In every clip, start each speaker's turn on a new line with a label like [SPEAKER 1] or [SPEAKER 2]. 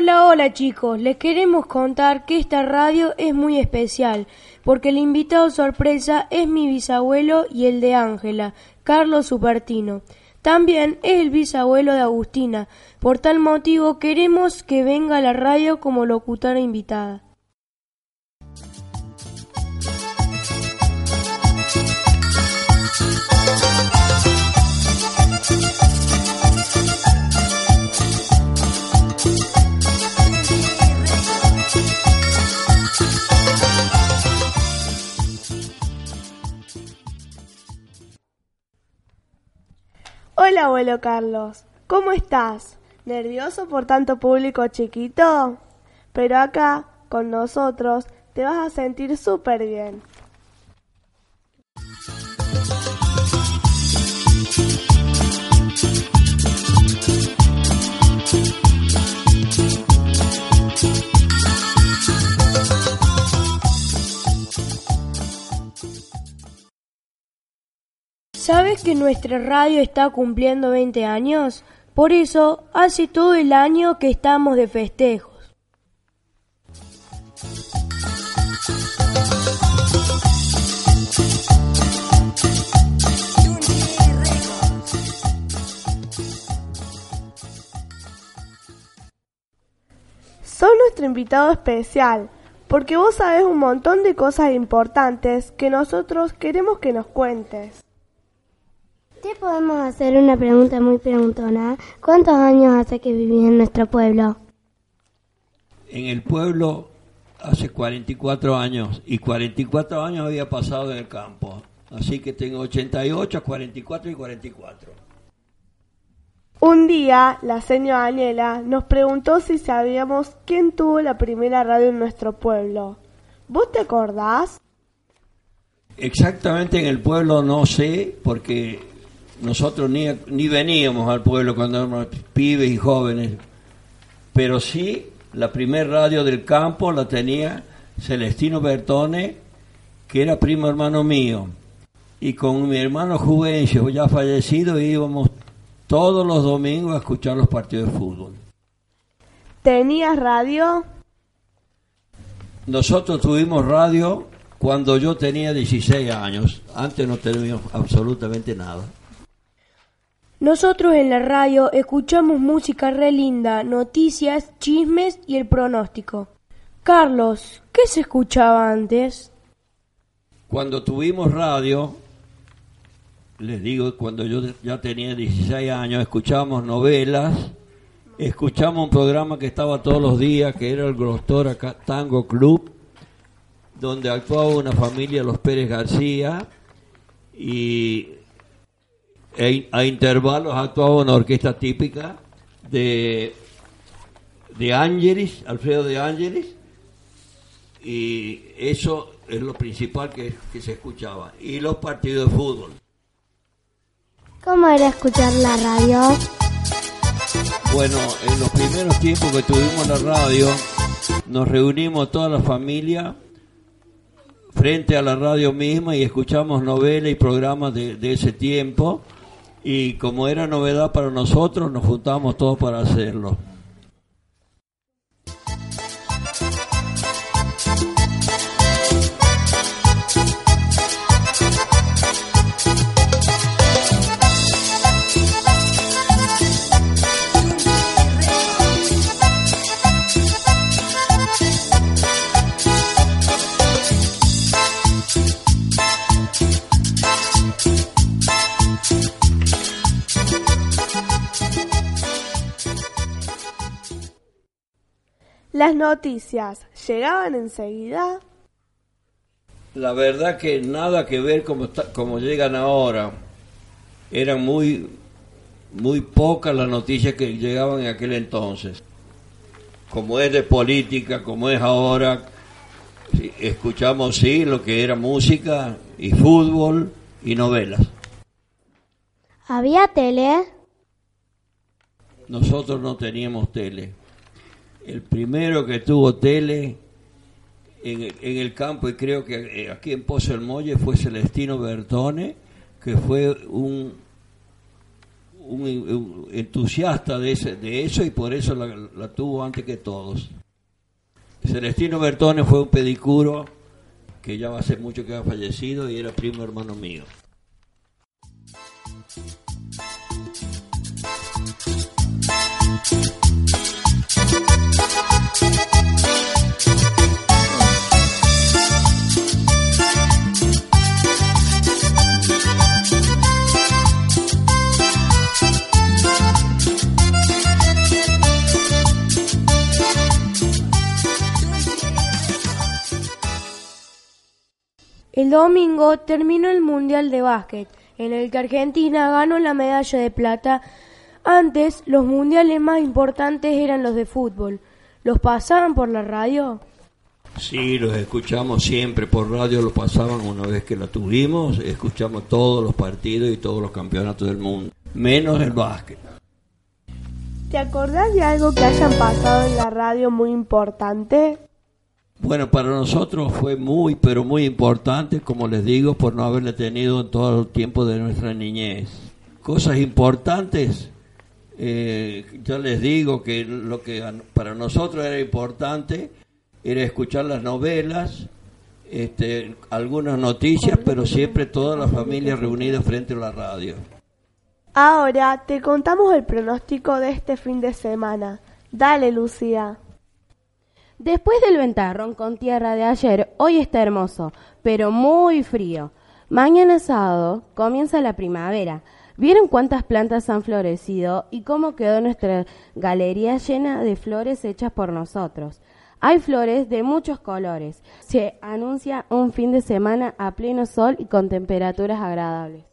[SPEAKER 1] Hola, hola chicos, les queremos contar que esta radio es muy especial, porque el invitado sorpresa es mi bisabuelo y el de Ángela, Carlos Supertino. También es el bisabuelo de Agustina, por tal motivo queremos que venga a la radio como locutora invitada. Abuelo Carlos. ¿Cómo estás? ¿Nervioso por tanto público chiquito? Pero acá, con nosotros, te vas a sentir súper bien. ¿Sabes que nuestra radio está cumpliendo 20 años? Por eso, hace todo el año que estamos de festejos. Sos nuestro invitado especial, porque vos sabés un montón de cosas importantes que nosotros queremos que nos cuentes.
[SPEAKER 2] Te podemos hacer una pregunta muy preguntona. ¿Cuántos años hace que vivís en nuestro pueblo?
[SPEAKER 3] En el pueblo hace 44 años y 44 años había pasado en el campo. Así que tengo 88, 44 y 44.
[SPEAKER 1] Un día, la señora Daniela nos preguntó si sabíamos quién tuvo la primera radio en nuestro pueblo. ¿Vos te acordás?
[SPEAKER 3] Exactamente en el pueblo no sé, porque nosotros ni, ni veníamos al pueblo cuando éramos pibes y jóvenes, pero sí la primer radio del campo la tenía Celestino Bertone, que era primo hermano mío, y con mi hermano Juvencio, ya fallecido, íbamos todos los domingos a escuchar los partidos de fútbol.
[SPEAKER 1] ¿Tenías radio?
[SPEAKER 3] Nosotros tuvimos radio cuando yo tenía 16 años, antes no teníamos absolutamente nada.
[SPEAKER 1] Nosotros en la radio escuchamos música re linda, noticias, chismes y el pronóstico. Carlos, ¿qué se escuchaba antes?
[SPEAKER 3] Cuando tuvimos radio, les digo, cuando yo ya tenía 16 años, escuchábamos novelas, escuchamos un programa que estaba todos los días, que era el Glostora Tango Club, donde actuaba una familia, los Pérez García, y e a intervalos actuaba una orquesta típica de, de Ángeles, Alfredo de Ángeles, y eso es lo principal que, que se escuchaba, y los partidos de fútbol.
[SPEAKER 2] ¿Cómo era escuchar la radio?
[SPEAKER 3] Bueno, en los primeros tiempos que tuvimos la radio, nos reunimos toda la familia frente a la radio misma y escuchamos novelas y programas de, de ese tiempo. Y como era novedad para nosotros, nos juntamos todos para hacerlo.
[SPEAKER 4] Las noticias llegaban enseguida.
[SPEAKER 3] La verdad que nada que ver como, como llegan ahora. Eran muy, muy pocas las noticias que llegaban en aquel entonces. Como es de política, como es ahora, escuchamos sí lo que era música y fútbol y novelas.
[SPEAKER 2] ¿Había tele?
[SPEAKER 3] Nosotros no teníamos tele el primero que tuvo tele en, el campo, y creo que eh, aquí en Pozo del Molle, fue Celestino Bertone, que fue un, un, entusiasta de, ese, de eso y por eso la, la, tuvo antes que todos. Celestino Bertone fue un pedicuro que ya hace mucho que ha fallecido y era primo hermano mío.
[SPEAKER 1] El domingo terminó el Mundial de Básquet, en el que Argentina ganó la medalla de plata. Antes, los mundiales más importantes eran los de fútbol. ¿Los pasaban por la radio?
[SPEAKER 3] Sí, los escuchamos siempre por radio, lo pasaban una vez que la tuvimos, escuchamos todos los partidos y todos los campeonatos del mundo, menos el básquet.
[SPEAKER 4] ¿Te acordás de algo que hayan pasado en la radio muy importante?
[SPEAKER 3] Bueno, para nosotros fue muy, pero muy importante, como les digo, por no haberle tenido en todo el tiempo de nuestra niñez. Cosas importantes, eh, ya les digo que lo que para nosotros era importante era escuchar las novelas, este, algunas noticias, pero siempre toda la familia reunida frente a la radio.
[SPEAKER 4] Ahora te contamos el pronóstico de este fin de semana. Dale, Lucía.
[SPEAKER 5] Después del ventarrón con tierra de ayer, hoy está hermoso, pero muy frío. Mañana sábado comienza la primavera. ¿Vieron cuántas plantas han florecido y cómo quedó nuestra galería llena de flores hechas por nosotros? Hay flores de muchos colores. Se anuncia un fin de semana a pleno sol y con temperaturas agradables.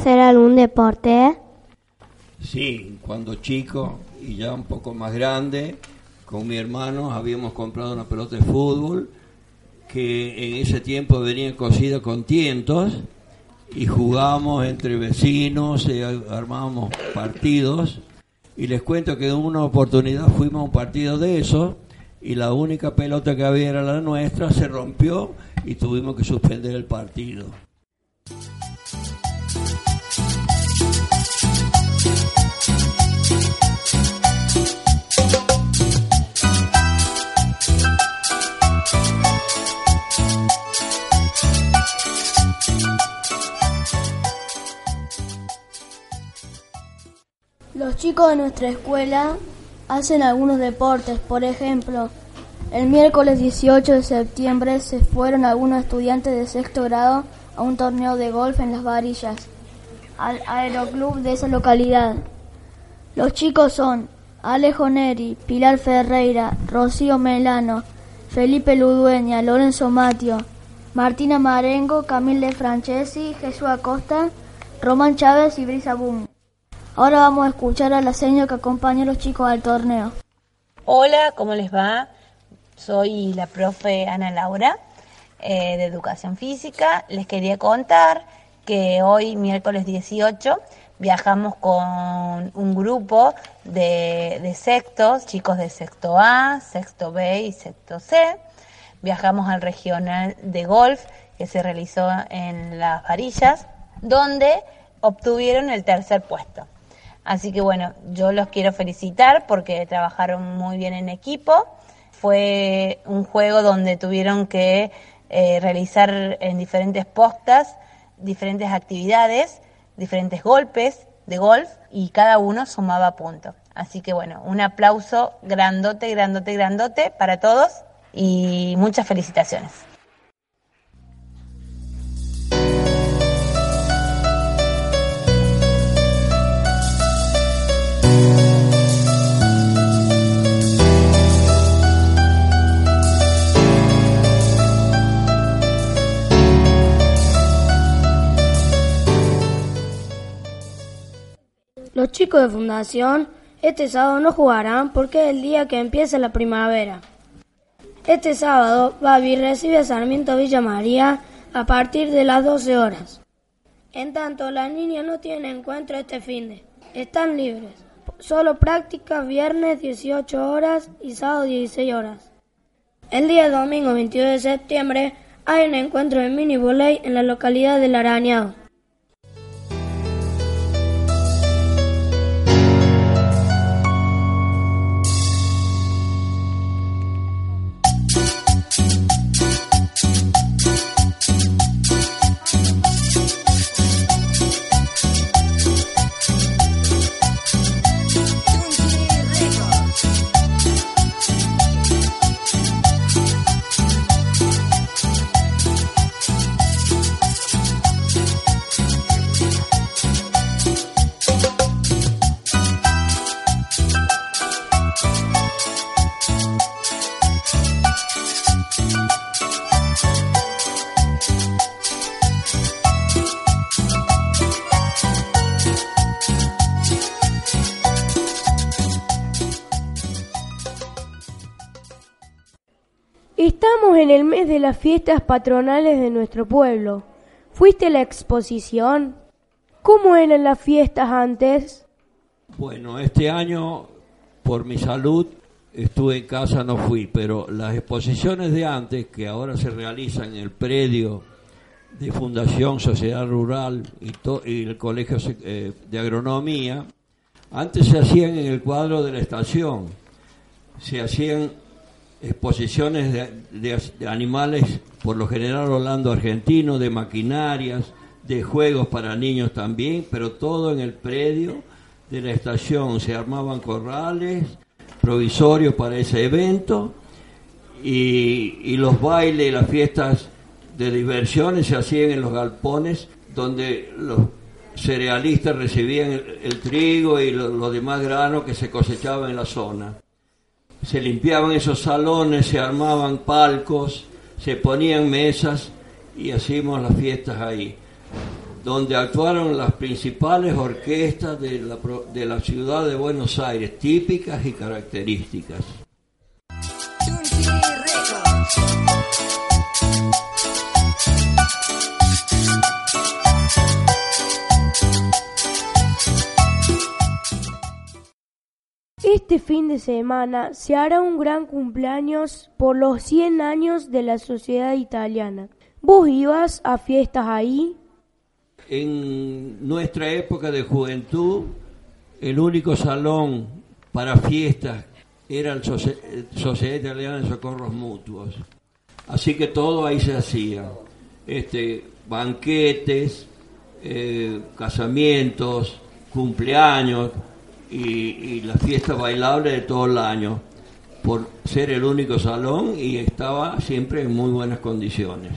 [SPEAKER 2] Hacer algún deporte?
[SPEAKER 3] Sí, cuando chico y ya un poco más grande, con mi hermano habíamos comprado una pelota de fútbol que en ese tiempo venía cosida con tientos y jugábamos entre vecinos, y armábamos partidos y les cuento que en una oportunidad fuimos a un partido de eso y la única pelota que había era la nuestra, se rompió y tuvimos que suspender el partido.
[SPEAKER 6] Chicos de nuestra escuela hacen algunos deportes, por ejemplo, el miércoles 18 de septiembre se fueron algunos estudiantes de sexto grado a un torneo de golf en las varillas, al aeroclub de esa localidad. Los chicos son Alejo Neri, Pilar Ferreira, Rocío Melano, Felipe Ludueña, Lorenzo Matio, Martina Marengo, Camille Francesi, Jesús Acosta, Román Chávez y Brisa Boom. Ahora vamos a escuchar a la señora que acompaña a los chicos al torneo.
[SPEAKER 7] Hola, ¿cómo les va? Soy la profe Ana Laura eh, de Educación Física. Les quería contar que hoy, miércoles 18, viajamos con un grupo de, de sextos, chicos de sexto A, sexto B y sexto C. Viajamos al regional de golf que se realizó en Las Varillas, donde obtuvieron el tercer puesto. Así que bueno, yo los quiero felicitar porque trabajaron muy bien en equipo. Fue un juego donde tuvieron que eh, realizar en diferentes postas diferentes actividades, diferentes golpes de golf y cada uno sumaba puntos. Así que bueno, un aplauso grandote, grandote, grandote para todos y muchas felicitaciones.
[SPEAKER 1] Los chicos de fundación este sábado no jugarán porque es el día que empieza la primavera. Este sábado Babi recibe a Sarmiento Villa María a partir de las 12 horas. En tanto, las niñas no tienen encuentro este fin de. Están libres. Solo prácticas viernes 18 horas y sábado 16 horas. El día domingo 22 de septiembre hay un encuentro de mini volei en la localidad del Arañado. En el mes de las fiestas patronales de nuestro pueblo. ¿Fuiste a la exposición? ¿Cómo eran las fiestas antes?
[SPEAKER 3] Bueno, este año, por mi salud, estuve en casa, no fui, pero las exposiciones de antes, que ahora se realizan en el predio de Fundación Sociedad Rural y, el Colegio eh, de Agronomía, antes se hacían en el cuadro de la estación, se hacían exposiciones de, animales, por lo general Orlando argentino, de maquinarias, de juegos para niños también, pero todo en el predio de la estación. Se armaban corrales provisorios para ese evento y, y los bailes y las fiestas de diversiones se hacían en los galpones donde los cerealistas recibían el, trigo y los demás granos que se cosechaban en la zona se limpiaban esos salones, se armaban palcos, se ponían mesas y hacíamos las fiestas ahí, donde actuaron las principales orquestas de la, de la ciudad de Buenos Aires, típicas y características.
[SPEAKER 1] Este fin de semana se hará un gran cumpleaños por los 100 años de la sociedad italiana. ¿Vos ibas a fiestas ahí?
[SPEAKER 3] En nuestra época de juventud, el único salón para fiestas era la Sociedad Italiana de Socorros Mutuos. Así que todo ahí se hacía. Este, banquetes, eh, casamientos, cumpleaños, y, la fiesta bailable de todo el año, por ser el único salón y estaba siempre en muy buenas condiciones.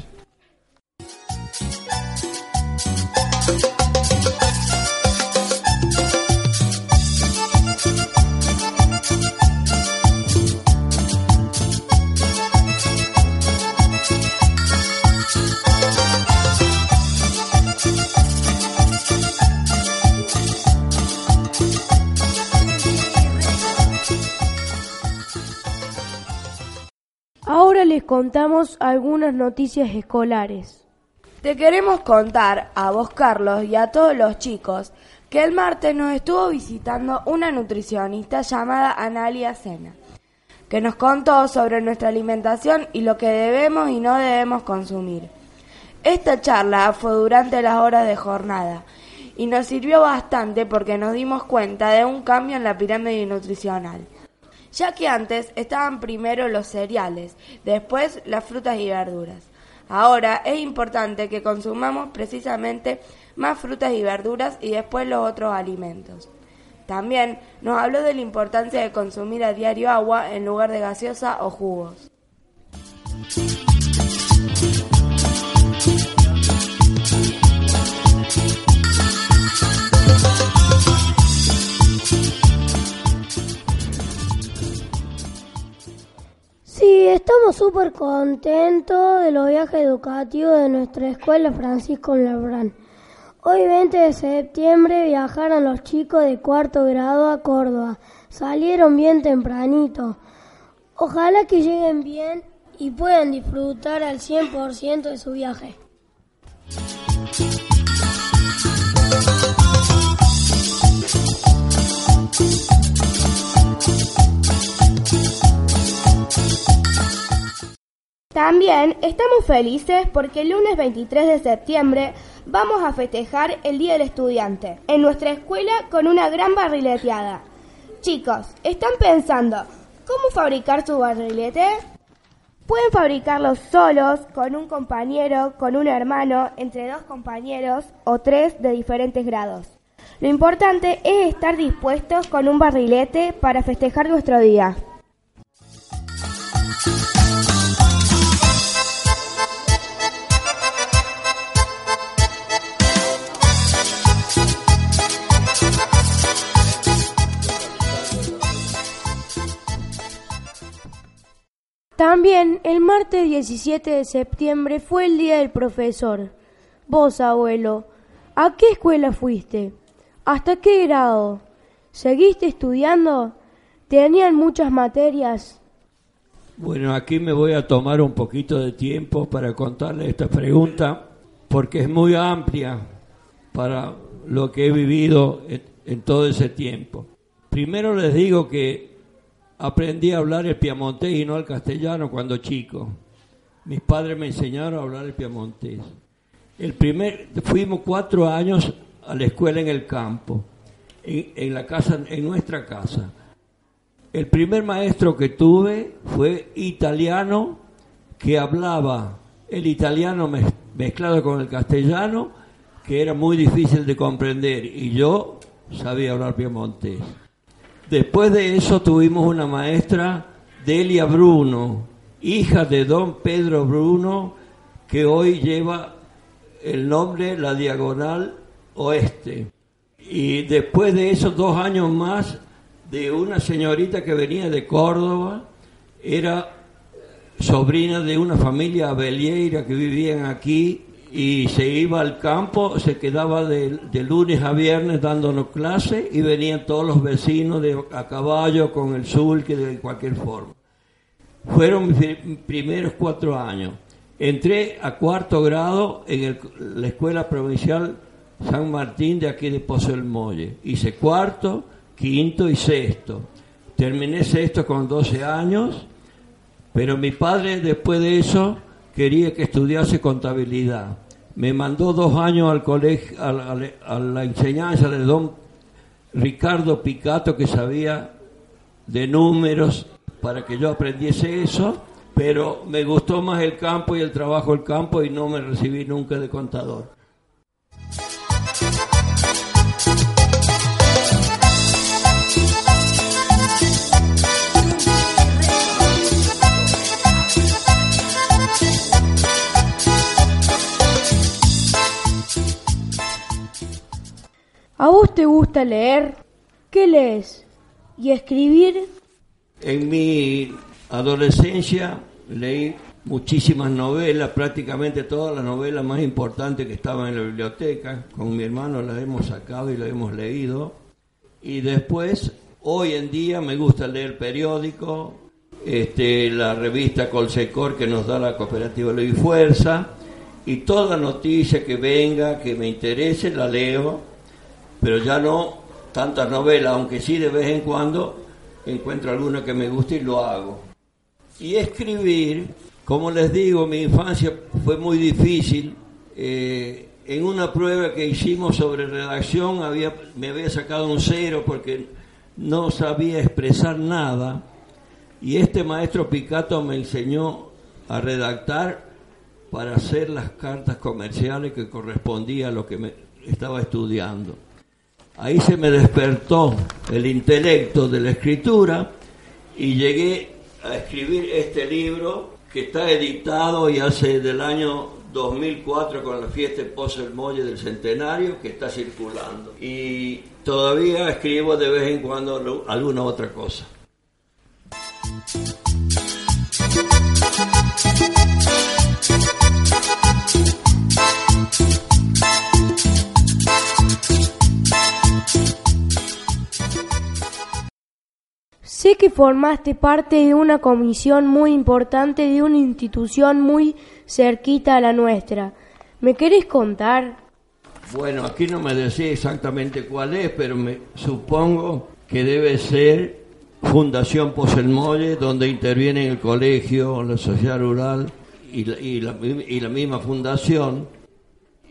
[SPEAKER 1] Contamos algunas noticias escolares.
[SPEAKER 8] Te queremos contar a vos, Carlos, y a todos los chicos que el martes nos estuvo visitando una nutricionista llamada Analia Sena, que nos contó sobre nuestra alimentación y lo que debemos y no debemos consumir. Esta charla fue durante las horas de jornada y nos sirvió bastante porque nos dimos cuenta de un cambio en la pirámide nutricional ya que antes estaban primero los cereales, después las frutas y verduras. Ahora es importante que consumamos precisamente más frutas y verduras y después los otros alimentos. También nos habló de la importancia de consumir a diario agua en lugar de gaseosa o jugos.
[SPEAKER 2] Sí, estamos súper contentos de los viajes educativos de nuestra escuela Francisco Lebrán. Hoy 20 de septiembre viajaron los chicos de cuarto grado a Córdoba. Salieron bien tempranito. Ojalá que lleguen bien y puedan disfrutar al 100% de su viaje.
[SPEAKER 9] También estamos felices porque el lunes 23 de septiembre vamos a festejar el Día del Estudiante en nuestra escuela con una gran barrileteada. Chicos, ¿están pensando cómo fabricar su barrilete? Pueden fabricarlo solos, con un compañero, con un hermano, entre dos compañeros o tres de diferentes grados. Lo importante es estar dispuestos con un barrilete para festejar nuestro día.
[SPEAKER 1] También el martes 17 de septiembre fue el Día del Profesor. Vos, abuelo, ¿a qué escuela fuiste? ¿Hasta qué grado? ¿Seguiste estudiando? ¿Tenían muchas materias?
[SPEAKER 3] Bueno, aquí me voy a tomar un poquito de tiempo para contarle esta pregunta, porque es muy amplia para lo que he vivido en todo ese tiempo. Primero les digo que aprendí a hablar el piamontés y no el castellano cuando chico. Mis padres me enseñaron a hablar el piamontés. El primer, fuimos cuatro años a la escuela en el campo, en, la casa, en nuestra casa. El primer maestro que tuve fue italiano que hablaba el italiano mezclado con el castellano, que era muy difícil de comprender, y yo sabía hablar piamontés. Después de eso tuvimos una maestra, Delia Bruno, hija de don Pedro Bruno, que hoy lleva el nombre La Diagonal Oeste. Y después de esos dos años más, de una señorita que venía de Córdoba, era sobrina de una familia abelieira que vivían aquí y se iba al campo, se quedaba de, lunes a viernes dándonos clases y venían todos los vecinos de, a caballo con el que de cualquier forma. Fueron mis primeros cuatro años. Entré a cuarto grado en la Escuela Provincial San Martín de aquí de Pozo del Molle. Hice cuarto, quinto y sexto. Terminé sexto con 12 años, pero mi padre después de eso quería que estudiase contabilidad me mandó dos años al colegio, a, la enseñanza de don Ricardo Picato, que sabía de números, para que yo aprendiese eso, pero me gustó más el campo y el trabajo del campo y no me recibí nunca de contador.
[SPEAKER 1] Vos te gusta leer? ¿Qué lees? ¿Y escribir?
[SPEAKER 3] En mi adolescencia leí muchísimas novelas, prácticamente todas las novelas más importantes que estaban en la biblioteca. Con mi hermano las hemos sacado y las hemos leído. Y después, hoy en día me gusta leer periódico, este, la revista Colsecor que nos da la cooperativa Ley Fuerza, y toda noticia que venga, que me interese, la leo, pero ya no tantas novelas, aunque sí de vez en cuando encuentro alguna que me guste y lo hago. Y escribir, como les digo, mi infancia fue muy difícil. Eh, en una prueba que hicimos sobre redacción había, me había sacado un cero porque no sabía expresar nada. Y este maestro Picato me enseñó a redactar para hacer las cartas comerciales que correspondía a lo que me estaba estudiando. Ahí se me despertó el intelecto de la escritura y llegué a escribir este libro que está editado y hace del año 2004 con la fiesta de Pozo Molle del Centenario que está circulando. Y todavía escribo de vez en cuando alguna otra cosa.
[SPEAKER 1] Sé que formaste parte de una comisión muy importante de una institución muy cerquita a la nuestra. ¿Me querés contar?
[SPEAKER 3] Bueno, aquí no me decía exactamente cuál es, pero me supongo que debe ser Fundación Poselmolle, donde interviene el colegio, la sociedad rural y la, y la, y la misma fundación.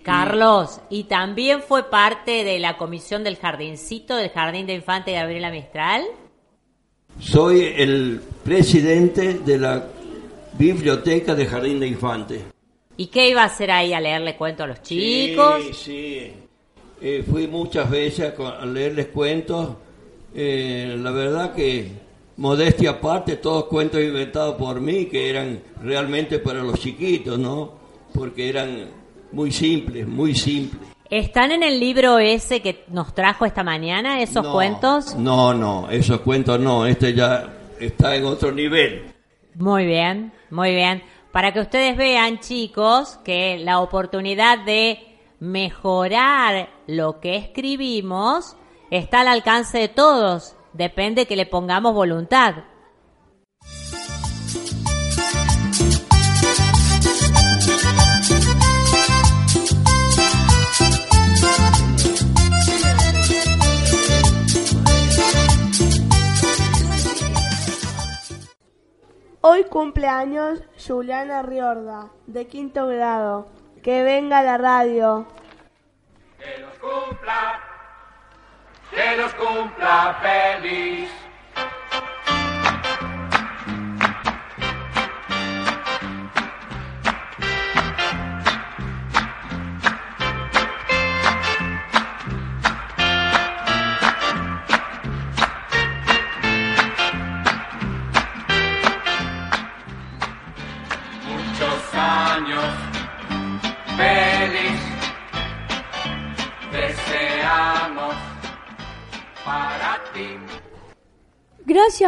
[SPEAKER 10] Carlos, y también fue parte de la comisión del jardincito del Jardín de Infante de Gabriela Mistral.
[SPEAKER 3] Soy el presidente de la biblioteca de Jardín de Infante.
[SPEAKER 10] ¿Y qué iba a hacer ahí? ¿A leerle cuentos a los chicos?
[SPEAKER 3] Sí, sí. Eh, fui muchas veces a, leerles cuentos. Eh, la verdad que, modestia aparte, todos cuentos inventados por mí que eran realmente para los chiquitos, ¿no? Porque eran muy simples, muy simples.
[SPEAKER 10] ¿Están en el libro ese que nos trajo esta mañana, esos cuentos?
[SPEAKER 3] No, no, esos cuentos no, este ya está en otro nivel.
[SPEAKER 10] Muy bien, muy bien. Para que ustedes vean, chicos, que la oportunidad de mejorar lo que escribimos está al alcance de todos. Depende que le pongamos voluntad.
[SPEAKER 4] Hoy cumpleaños Juliana Riorda, de quinto grado. Que venga a la radio.
[SPEAKER 11] Que los cumpla, que los cumpla feliz.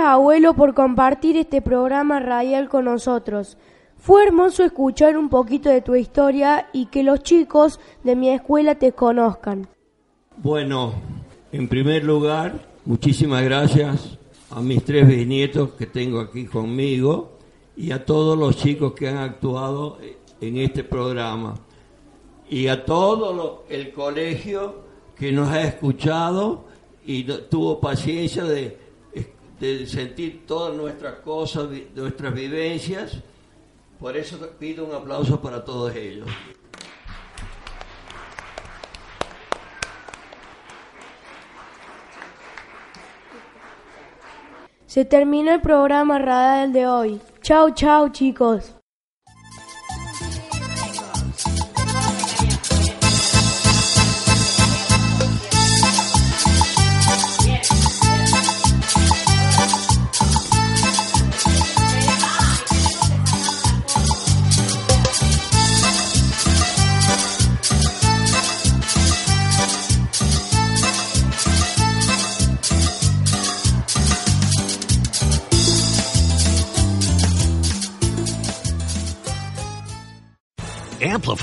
[SPEAKER 1] Abuelo por compartir este programa radial con nosotros. Fue hermoso escuchar un poquito de tu historia y que los chicos de mi escuela te conozcan.
[SPEAKER 3] Bueno, en primer lugar, muchísimas gracias a mis tres bisnietos que tengo aquí conmigo y a todos los chicos que han actuado en este programa y a todo el colegio que nos ha escuchado y tuvo paciencia de, de sentir todas nuestras cosas, nuestras vivencias. Por eso pido un aplauso para todos ellos.
[SPEAKER 1] Se terminó el programa radial de hoy. Chau, chau, chicos.